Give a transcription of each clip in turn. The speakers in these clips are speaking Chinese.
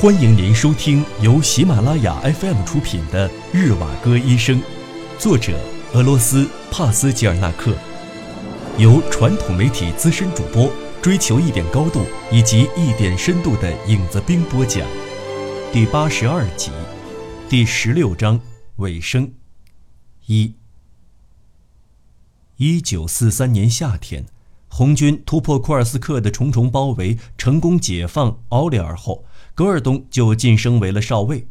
欢迎您收听由喜马拉雅 FM 出品的《日瓦戈医生》，作者俄罗斯帕斯吉尔纳克，由传统媒体资深主播追求一点高度以及一点深度的影子兵播讲，第八十二集，第十六章尾声，一。一九四三年夏天，红军突破库尔斯克的重重包围，成功解放奥利尔后。戈尔东就晋升为了少尉，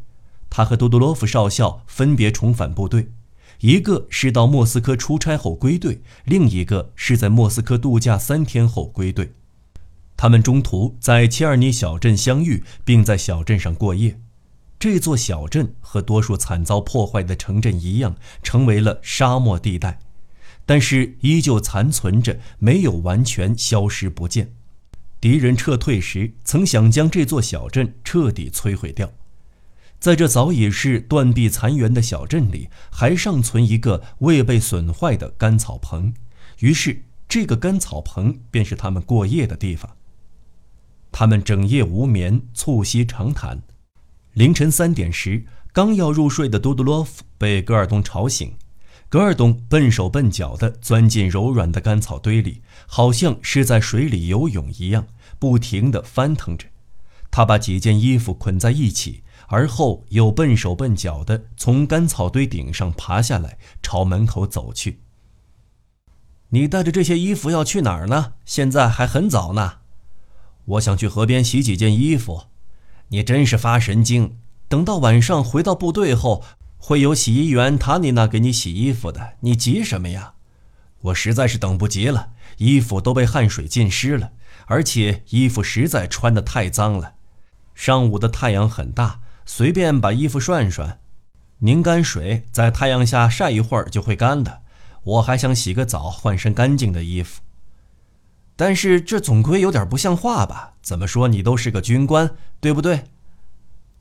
他和多多洛夫少校分别重返部队，一个是到莫斯科出差后归队，另一个是在莫斯科度假三天后归队。他们中途在切尔尼小镇相遇，并在小镇上过夜。这座小镇和多数惨遭破坏的城镇一样，成为了沙漠地带，但是依旧残存着，没有完全消失不见。敌人撤退时，曾想将这座小镇彻底摧毁掉。在这早已是断壁残垣的小镇里，还尚存一个未被损坏的干草棚，于是这个干草棚便是他们过夜的地方。他们整夜无眠，促膝长谈。凌晨三点时，刚要入睡的杜杜洛夫被戈尔东吵醒。格尔东笨手笨脚地钻进柔软的干草堆里，好像是在水里游泳一样，不停地翻腾着。他把几件衣服捆在一起，而后又笨手笨脚地从干草堆顶上爬下来，朝门口走去。你带着这些衣服要去哪儿呢？现在还很早呢。我想去河边洗几件衣服。你真是发神经！等到晚上回到部队后。会有洗衣员塔妮娜给你洗衣服的，你急什么呀？我实在是等不及了，衣服都被汗水浸湿了，而且衣服实在穿得太脏了。上午的太阳很大，随便把衣服涮涮，拧干水，在太阳下晒一会儿就会干的。我还想洗个澡，换身干净的衣服。但是这总归有点不像话吧？怎么说你都是个军官，对不对？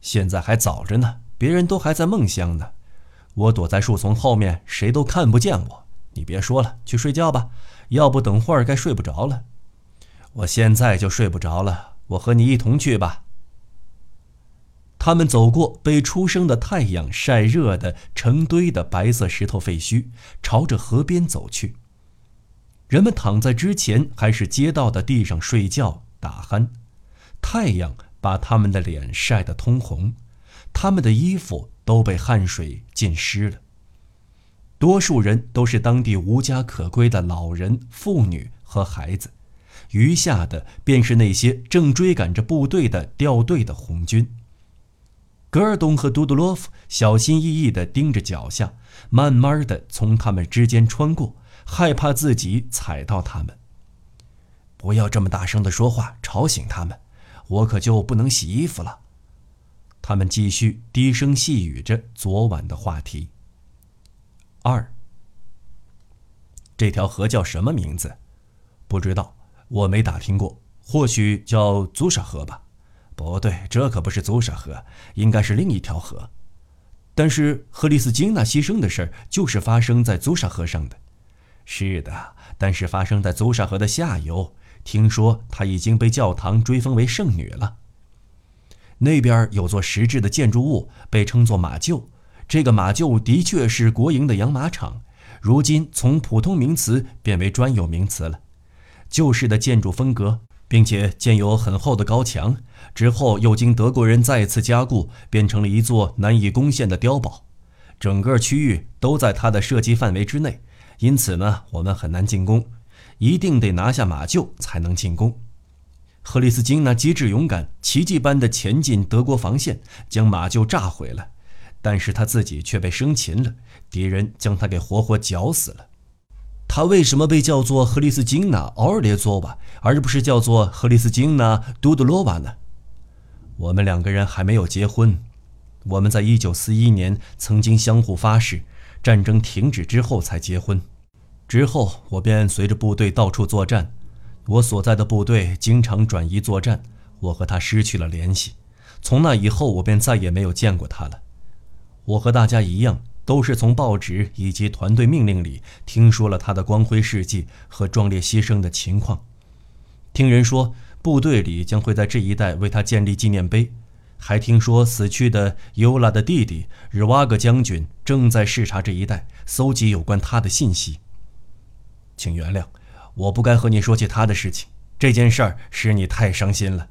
现在还早着呢。别人都还在梦乡呢，我躲在树丛后面，谁都看不见我。你别说了，去睡觉吧，要不等会儿该睡不着了。我现在就睡不着了，我和你一同去吧。他们走过被初升的太阳晒热的成堆的白色石头废墟，朝着河边走去。人们躺在之前还是街道的地上睡觉打鼾，太阳把他们的脸晒得通红。他们的衣服都被汗水浸湿了。多数人都是当地无家可归的老人、妇女和孩子，余下的便是那些正追赶着部队的掉队的红军。格尔东和杜杜洛夫小心翼翼地盯着脚下，慢慢地从他们之间穿过，害怕自己踩到他们。不要这么大声地说话，吵醒他们，我可就不能洗衣服了。他们继续低声细语着昨晚的话题。二，这条河叫什么名字？不知道，我没打听过。或许叫祖沙河吧？不对，这可不是祖沙河，应该是另一条河。但是赫利斯金娜牺牲的事儿就是发生在祖沙河上的。是的，但是发生在祖沙河的下游。听说她已经被教堂追封为圣女了。那边有座石质的建筑物，被称作马厩。这个马厩的确是国营的养马场，如今从普通名词变为专有名词了。旧式的建筑风格，并且建有很厚的高墙，之后又经德国人再次加固，变成了一座难以攻陷的碉堡。整个区域都在它的射击范围之内，因此呢，我们很难进攻，一定得拿下马厩才能进攻。赫里斯金那机智勇敢、奇迹般的前进德国防线，将马厩炸毁了，但是他自己却被生擒了，敌人将他给活活绞死了。他为什么被叫做赫里斯金娜·奥尔列佐瓦，而不是叫做赫里斯金娜·杜杜罗瓦呢？我们两个人还没有结婚，我们在一九四一年曾经相互发誓，战争停止之后才结婚。之后我便随着部队到处作战。我所在的部队经常转移作战，我和他失去了联系。从那以后，我便再也没有见过他了。我和大家一样，都是从报纸以及团队命令里听说了他的光辉事迹和壮烈牺牲的情况。听人说，部队里将会在这一带为他建立纪念碑。还听说死去的尤拉的弟弟日瓦格将军正在视察这一带，搜集有关他的信息。请原谅，我不该和你说起他的事情。这件事儿使你太伤心了。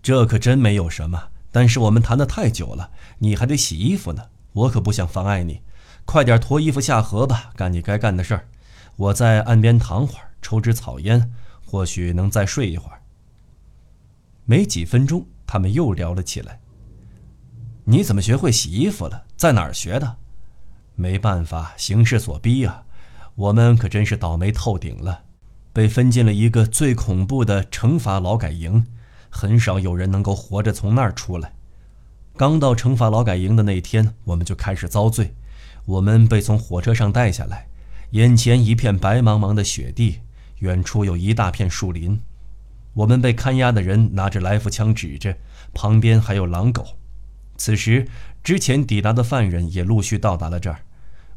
这可真没有什么，但是我们谈得太久了，你还得洗衣服呢。我可不想妨碍你，快点脱衣服下河吧，干你该干的事儿。我在岸边躺会儿，抽支草烟，或许能再睡一会儿。没几分钟，他们又聊了起来。你怎么学会洗衣服了？在哪儿学的？没办法，形势所逼啊。我们可真是倒霉透顶了，被分进了一个最恐怖的惩罚劳改营，很少有人能够活着从那儿出来。刚到惩罚劳改营的那天，我们就开始遭罪。我们被从火车上带下来，眼前一片白茫茫的雪地，远处有一大片树林。我们被看押的人拿着来福枪指着，旁边还有狼狗。此时，之前抵达的犯人也陆续到达了这儿。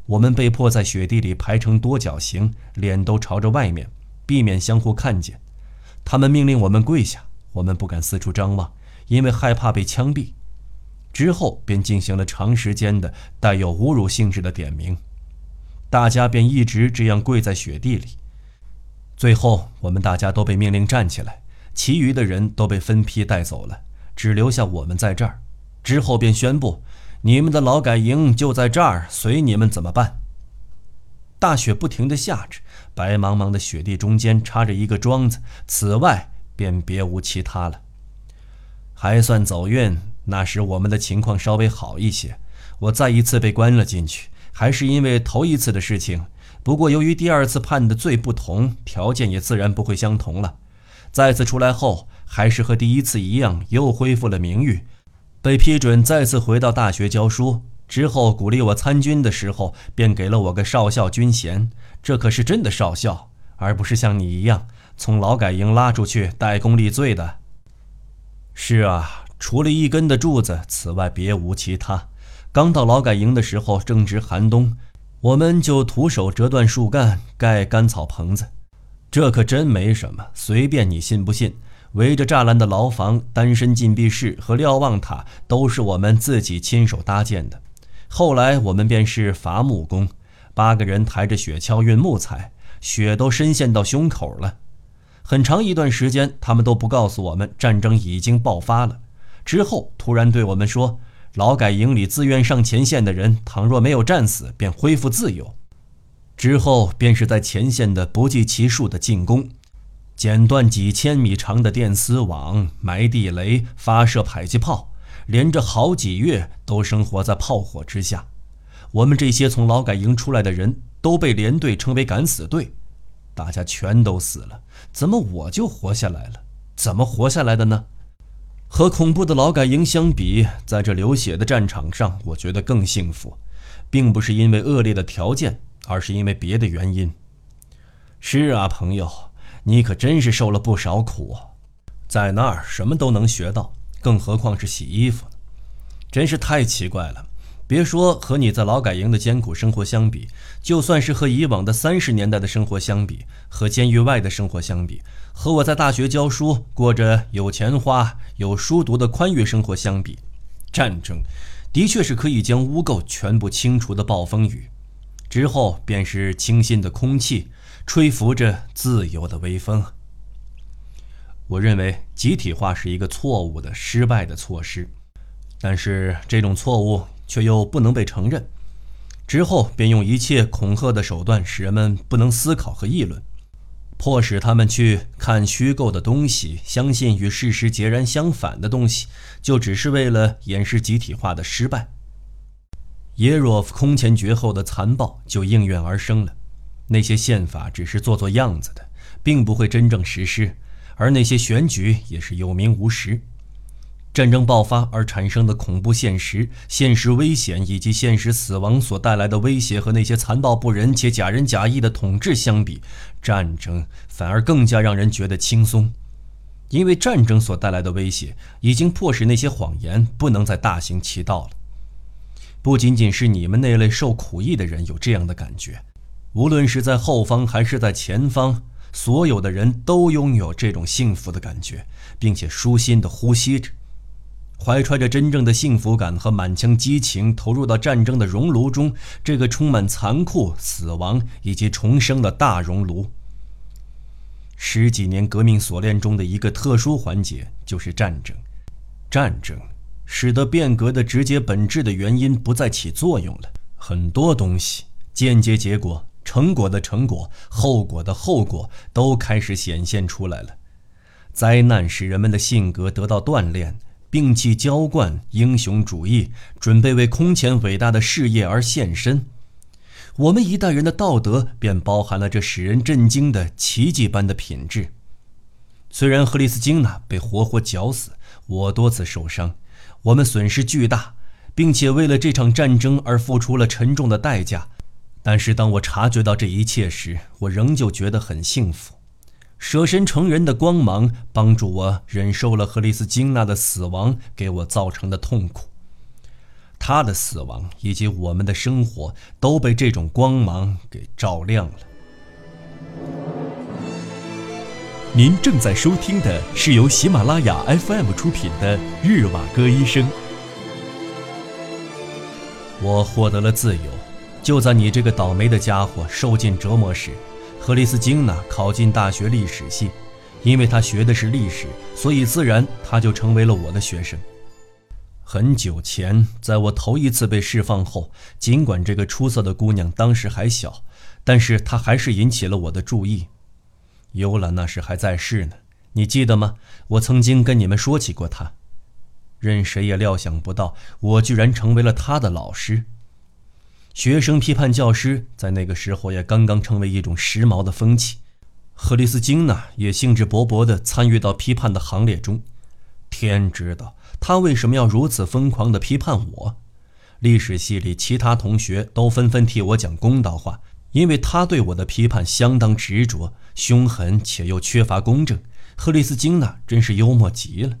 我们被迫在雪地里排成多角形，脸都朝着外面，避免相互看见。他们命令我们跪下，我们不敢四处张望，因为害怕被枪毙。之后便进行了长时间的带有侮辱性质的点名，大家便一直这样跪在雪地里。最后，我们大家都被命令站起来，其余的人都被分批带走了，只留下我们在这儿。之后便宣布。你们的劳改营就在这儿，随你们怎么办？大雪不停地下着，白茫茫的雪地中间插着一个桩子，此外便别无其他了。还算走运，那时我们的情况稍微好一些。我再一次被关了进去，还是因为头一次的事情。不过由于第二次判的罪不同，条件也自然不会相同了。再次出来后，还是和第一次一样，又恢复了名誉。被批准再次回到大学教书之后，鼓励我参军的时候，便给了我个少校军衔。这可是真的少校，而不是像你一样从劳改营拉出去代功立罪的。是啊，除了一根的柱子，此外别无其他。刚到劳改营的时候，正值寒冬，我们就徒手折断树干盖干草棚子。这可真没什么，随便你信不信。围着栅栏的牢房、单身禁闭室和瞭望塔都是我们自己亲手搭建的。后来我们便是伐木工，八个人抬着雪橇运木材，雪都深陷到胸口了。很长一段时间，他们都不告诉我们战争已经爆发了。之后突然对我们说，劳改营里自愿上前线的人，倘若没有战死，便恢复自由。之后便是在前线的不计其数的进攻。剪断几千米长的电丝网，埋地雷，发射迫击炮，连着好几月都生活在炮火之下。我们这些从劳改营出来的人都被连队称为“敢死队”，大家全都死了，怎么我就活下来了？怎么活下来的呢？和恐怖的劳改营相比，在这流血的战场上，我觉得更幸福，并不是因为恶劣的条件，而是因为别的原因。是啊，朋友。你可真是受了不少苦，在那儿什么都能学到，更何况是洗衣服呢？真是太奇怪了。别说和你在劳改营的艰苦生活相比，就算是和以往的三十年代的生活相比，和监狱外的生活相比，和我在大学教书过着有钱花、有书读的宽裕生活相比，战争的确是可以将污垢全部清除的暴风雨。之后便是清新的空气。吹拂着自由的微风。我认为集体化是一个错误的、失败的措施，但是这种错误却又不能被承认。之后便用一切恐吓的手段，使人们不能思考和议论，迫使他们去看虚构的东西，相信与事实截然相反的东西，就只是为了掩饰集体化的失败。耶若夫空前绝后的残暴就应运而生了。那些宪法只是做做样子的，并不会真正实施，而那些选举也是有名无实。战争爆发而产生的恐怖现实、现实危险以及现实死亡所带来的威胁，和那些残暴不仁且假仁假义的统治相比，战争反而更加让人觉得轻松，因为战争所带来的威胁已经迫使那些谎言不能再大行其道了。不仅仅是你们那类受苦役的人有这样的感觉。无论是在后方还是在前方，所有的人都拥有这种幸福的感觉，并且舒心地呼吸着。怀揣着真正的幸福感和满腔激情，投入到战争的熔炉中，这个充满残酷、死亡以及重生的大熔炉。十几年革命锁链中的一个特殊环节就是战争，战争使得变革的直接本质的原因不再起作用了，很多东西间接结果、成果的成果、后果的后果都开始显现出来了。灾难使人们的性格得到锻炼。摒弃娇惯英雄主义，准备为空前伟大的事业而献身。我们一代人的道德便包含了这使人震惊的奇迹般的品质。虽然赫里斯金娜被活活绞死，我多次受伤，我们损失巨大，并且为了这场战争而付出了沉重的代价，但是当我察觉到这一切时，我仍旧觉得很幸福。舍身成仁的光芒帮助我忍受了赫里斯金娜的死亡给我造成的痛苦。她的死亡以及我们的生活都被这种光芒给照亮了。您正在收听的是由喜马拉雅 FM 出品的《日瓦戈医生》。我获得了自由，就在你这个倒霉的家伙受尽折磨时。赫里斯金娜考进大学历史系，因为她学的是历史，所以自然她就成为了我的学生。很久前，在我头一次被释放后，尽管这个出色的姑娘当时还小，但是她还是引起了我的注意。尤拉那时还在世呢，你记得吗？我曾经跟你们说起过她。任谁也料想不到，我居然成为了她的老师。学生批判教师在那个时候也刚刚成为一种时髦的风气，赫里斯金娜也兴致勃勃地参与到批判的行列中。天知道他为什么要如此疯狂地批判我。历史系里其他同学都纷纷替我讲公道话，因为他对我的批判相当执着、凶狠且又缺乏公正。赫里斯金娜真是幽默极了。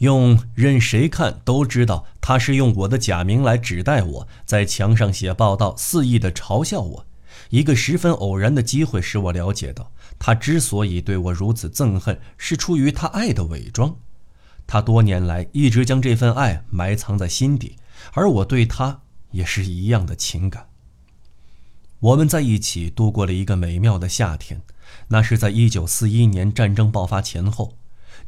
用任谁看都知道，他是用我的假名来指代我，在墙上写报道，肆意的嘲笑我。一个十分偶然的机会使我了解到，他之所以对我如此憎恨，是出于他爱的伪装。他多年来一直将这份爱埋藏在心底，而我对他也是一样的情感。我们在一起度过了一个美妙的夏天，那是在1941年战争爆发前后。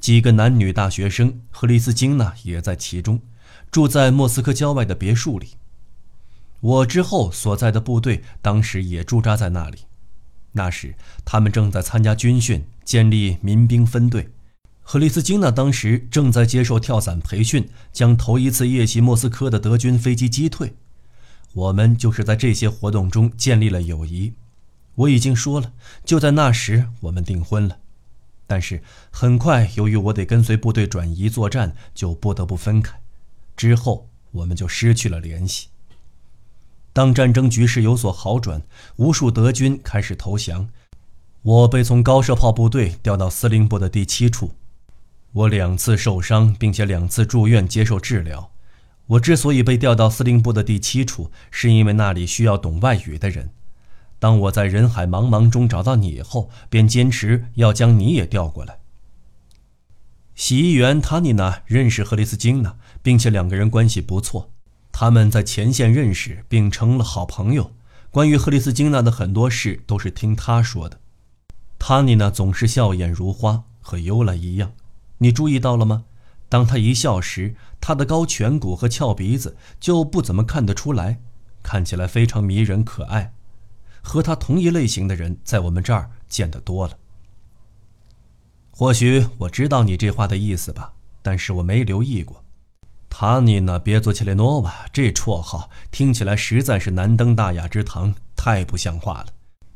几个男女大学生和丽斯金娜也在其中，住在莫斯科郊外的别墅里。我之后所在的部队当时也驻扎在那里。那时他们正在参加军训，建立民兵分队。赫里斯金娜当时正在接受跳伞培训，将头一次夜袭莫斯科的德军飞机击退。我们就是在这些活动中建立了友谊。我已经说了，就在那时我们订婚了。但是很快，由于我得跟随部队转移作战，就不得不分开。之后，我们就失去了联系。当战争局势有所好转，无数德军开始投降，我被从高射炮部队调到司令部的第七处。我两次受伤，并且两次住院接受治疗。我之所以被调到司令部的第七处，是因为那里需要懂外语的人。当我在人海茫茫中找到你后，便坚持要将你也调过来。洗衣员塔尼娜认识赫里斯金娜，并且两个人关系不错。他们在前线认识，并成了好朋友。关于赫里斯金娜的很多事都是听他说的。塔尼娜总是笑眼如花，和尤拉一样。你注意到了吗？当她一笑时，她的高颧骨和翘鼻子就不怎么看得出来，看起来非常迷人可爱。和他同一类型的人，在我们这儿见得多了。或许我知道你这话的意思吧，但是我没留意过。塔尼娜·别佐切列诺娃这绰号听起来实在是难登大雅之堂，太不像话了。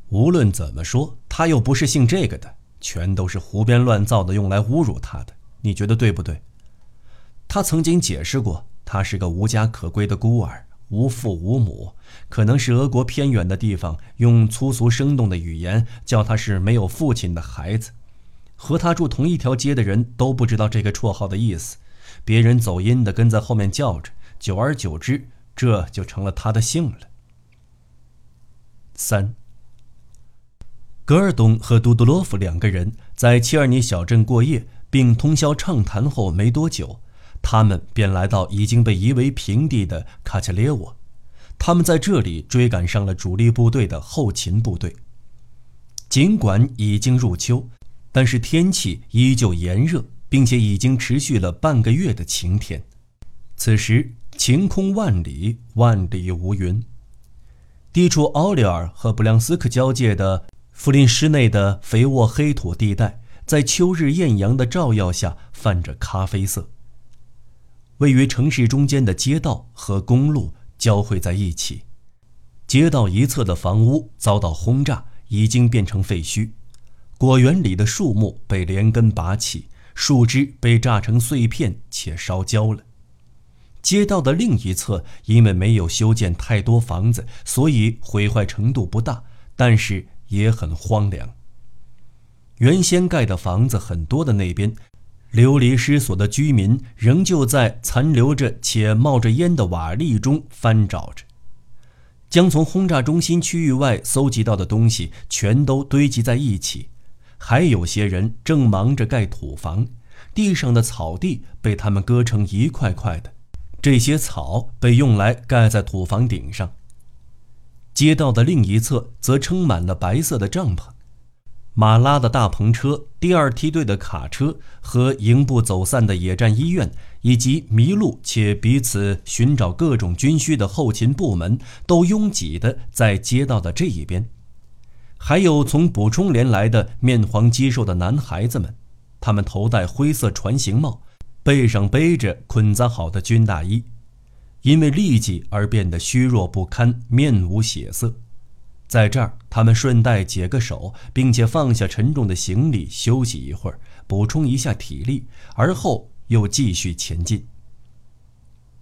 无论怎么说，他又不是姓这个的，全都是胡编乱造的，用来侮辱他的。你觉得对不对？他曾经解释过，他是个无家可归的孤儿。无父无母，可能是俄国偏远的地方用粗俗生动的语言叫他是没有父亲的孩子。和他住同一条街的人都不知道这个绰号的意思，别人走音的跟在后面叫着，久而久之，这就成了他的姓了。三。格尔东和杜杜洛夫两个人在切尔尼小镇过夜，并通宵畅谈后没多久。他们便来到已经被夷为平地的卡恰列沃。他们在这里追赶上了主力部队的后勤部队。尽管已经入秋，但是天气依旧炎热，并且已经持续了半个月的晴天。此时晴空万里，万里无云。地处奥利尔和布良斯克交界的弗林施内的肥沃黑土地带，在秋日艳阳的照耀下泛着咖啡色。位于城市中间的街道和公路交汇在一起，街道一侧的房屋遭到轰炸，已经变成废墟；果园里的树木被连根拔起，树枝被炸成碎片且烧焦了。街道的另一侧，因为没有修建太多房子，所以毁坏程度不大，但是也很荒凉。原先盖的房子很多的那边，流离失所的居民仍旧在残留着且冒着烟的瓦砾中翻找着，将从轰炸中心区域外搜集到的东西全都堆积在一起。还有些人正忙着盖土房，地上的草地被他们割成一块块的。这些草被用来盖在土房顶上。街道的另一侧则撑满了白色的帐篷，马拉的大篷车、第二梯队的卡车和营部走散的野战医院，以及迷路且彼此寻找各种军需的后勤部门，都拥挤地在街道的这一边。还有从补充连来的面黄肌瘦的男孩子们，他们头戴灰色船形帽。背上背着捆扎好的军大衣，因为痢疾而变得虚弱不堪，面无血色。在这儿，他们顺带解个手，并且放下沉重的行李休息一会儿，补充一下体力，而后又继续前进。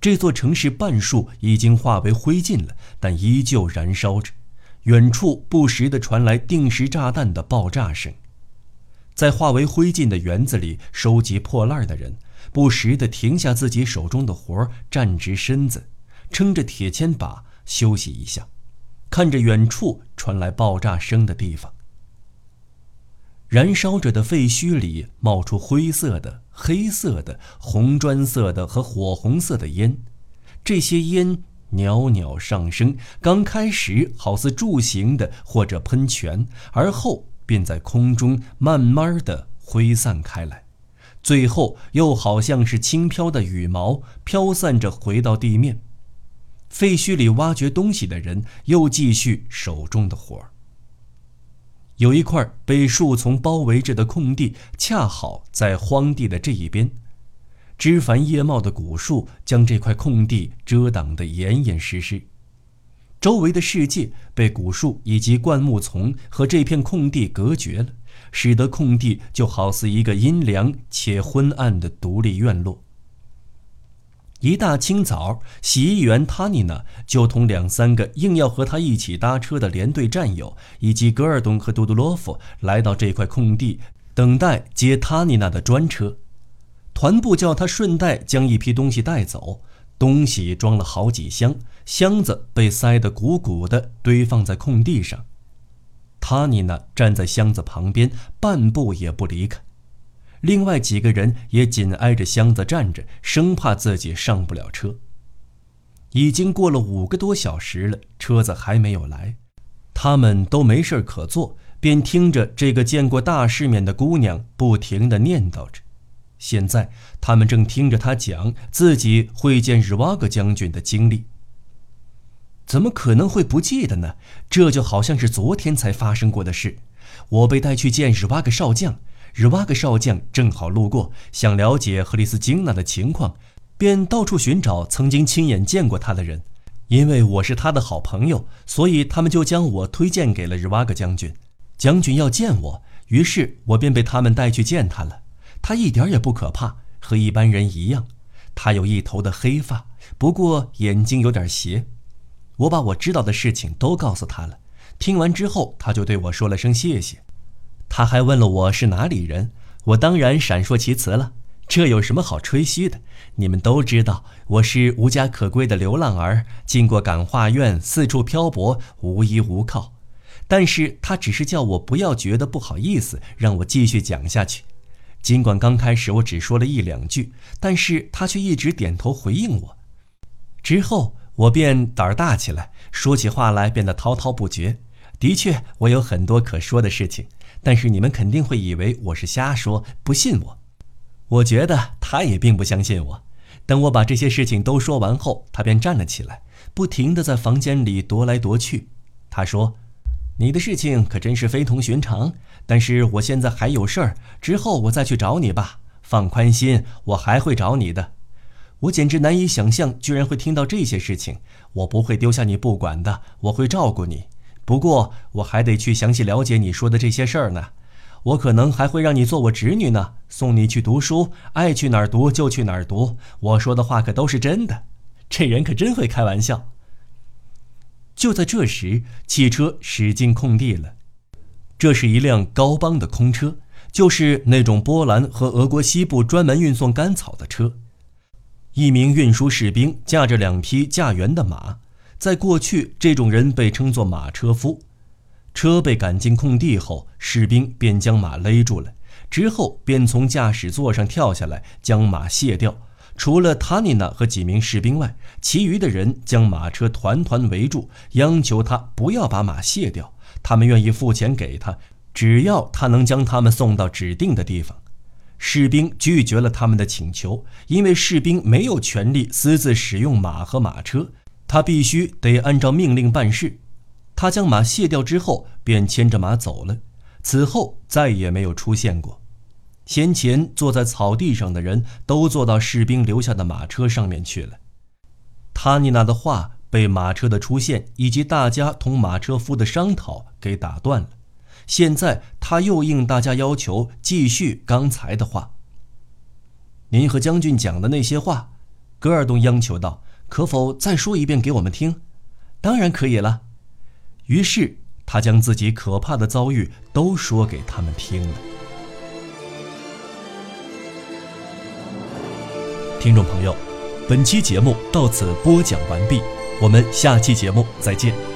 这座城市半数已经化为灰烬了，但依旧燃烧着。远处不时地传来定时炸弹的爆炸声。在化为灰烬的园子里收集破烂的人。不时地停下自己手中的活儿，站直身子，撑着铁钎把休息一下，看着远处传来爆炸声的地方。燃烧着的废墟里冒出灰色的、黑色的、红砖色的和火红色的烟，这些烟袅袅上升，刚开始好似柱形的或者喷泉，而后便在空中慢慢的挥散开来。最后又好像是轻飘的羽毛飘散着回到地面。废墟里挖掘东西的人又继续手中的活儿。有一块被树丛包围着的空地，恰好在荒地的这一边。枝繁叶茂的古树将这块空地遮挡得严严实实，周围的世界被古树以及灌木丛和这片空地隔绝了。使得空地就好似一个阴凉且昏暗的独立院落。一大清早，洗衣员塔尼娜就同两三个硬要和他一起搭车的连队战友，以及格尔东和杜杜洛夫来到这块空地，等待接塔尼娜的专车。团部叫他顺带将一批东西带走，东西装了好几箱，箱子被塞得鼓鼓的，堆放在空地上。塔尼娜站在箱子旁边，半步也不离开。另外几个人也紧挨着箱子站着，生怕自己上不了车。已经过了五个多小时了，车子还没有来，他们都没事可做，便听着这个见过大世面的姑娘不停地念叨着。现在他们正听着她讲自己会见日瓦格将军的经历。怎么可能会不记得呢？这就好像是昨天才发生过的事。我被带去见日瓦格少将，日瓦格少将正好路过，想了解赫里斯金娜的情况，便到处寻找曾经亲眼见过他的人。因为我是他的好朋友，所以他们就将我推荐给了日瓦格将军。将军要见我，于是我便被他们带去见他了。他一点也不可怕，和一般人一样。他有一头的黑发，不过眼睛有点斜。我把我知道的事情都告诉他了，听完之后，他就对我说了声谢谢。他还问了我是哪里人，我当然闪烁其词了。这有什么好吹嘘的？你们都知道我是无家可归的流浪儿，进过感化院，四处漂泊，无依无靠。但是他只是叫我不要觉得不好意思，让我继续讲下去。尽管刚开始我只说了一两句，但是他却一直点头回应我。之后我便胆儿大起来，说起话来变得滔滔不绝。的确，我有很多可说的事情，但是你们肯定会以为我是瞎说，不信我。我觉得他也并不相信我。等我把这些事情都说完后，他便站了起来，不停地在房间里踱来踱去。他说：“你的事情可真是非同寻常，但是我现在还有事儿，之后我再去找你吧。放宽心，我还会找你的。”我简直难以想象，居然会听到这些事情。我不会丢下你不管的，我会照顾你。不过我还得去详细了解你说的这些事儿呢。我可能还会让你做我侄女呢，送你去读书，爱去哪儿读就去哪儿读。我说的话可都是真的。这人可真会开玩笑。就在这时，汽车驶进空地了。这是一辆高帮的空车，就是那种波兰和俄国西部专门运送干草的车。一名运输士兵驾着两匹驾辕的马。在过去，这种人被称作马车夫。车被赶进空地后，士兵便将马勒住了，之后便从驾驶座上跳下来，将马卸掉。除了塔尼娜和几名士兵外，其余的人将马车团团围住，央求他不要把马卸掉。他们愿意付钱给他，只要他能将他们送到指定的地方。士兵拒绝了他们的请求，因为士兵没有权利私自使用马和马车。他必须得按照命令办事。他将马卸掉之后，便牵着马走了。此后再也没有出现过。先前坐在草地上的人都坐到士兵留下的马车上面去了。塔尼娜的话被马车的出现以及大家同马车夫的商讨给打断了。现在他又应大家要求继续刚才的话。您和将军讲的那些话，戈尔东央求道。可否再说一遍给我们听？当然可以了。于是他将自己可怕的遭遇都说给他们听了。听众朋友，本期节目到此播讲完毕，我们下期节目再见。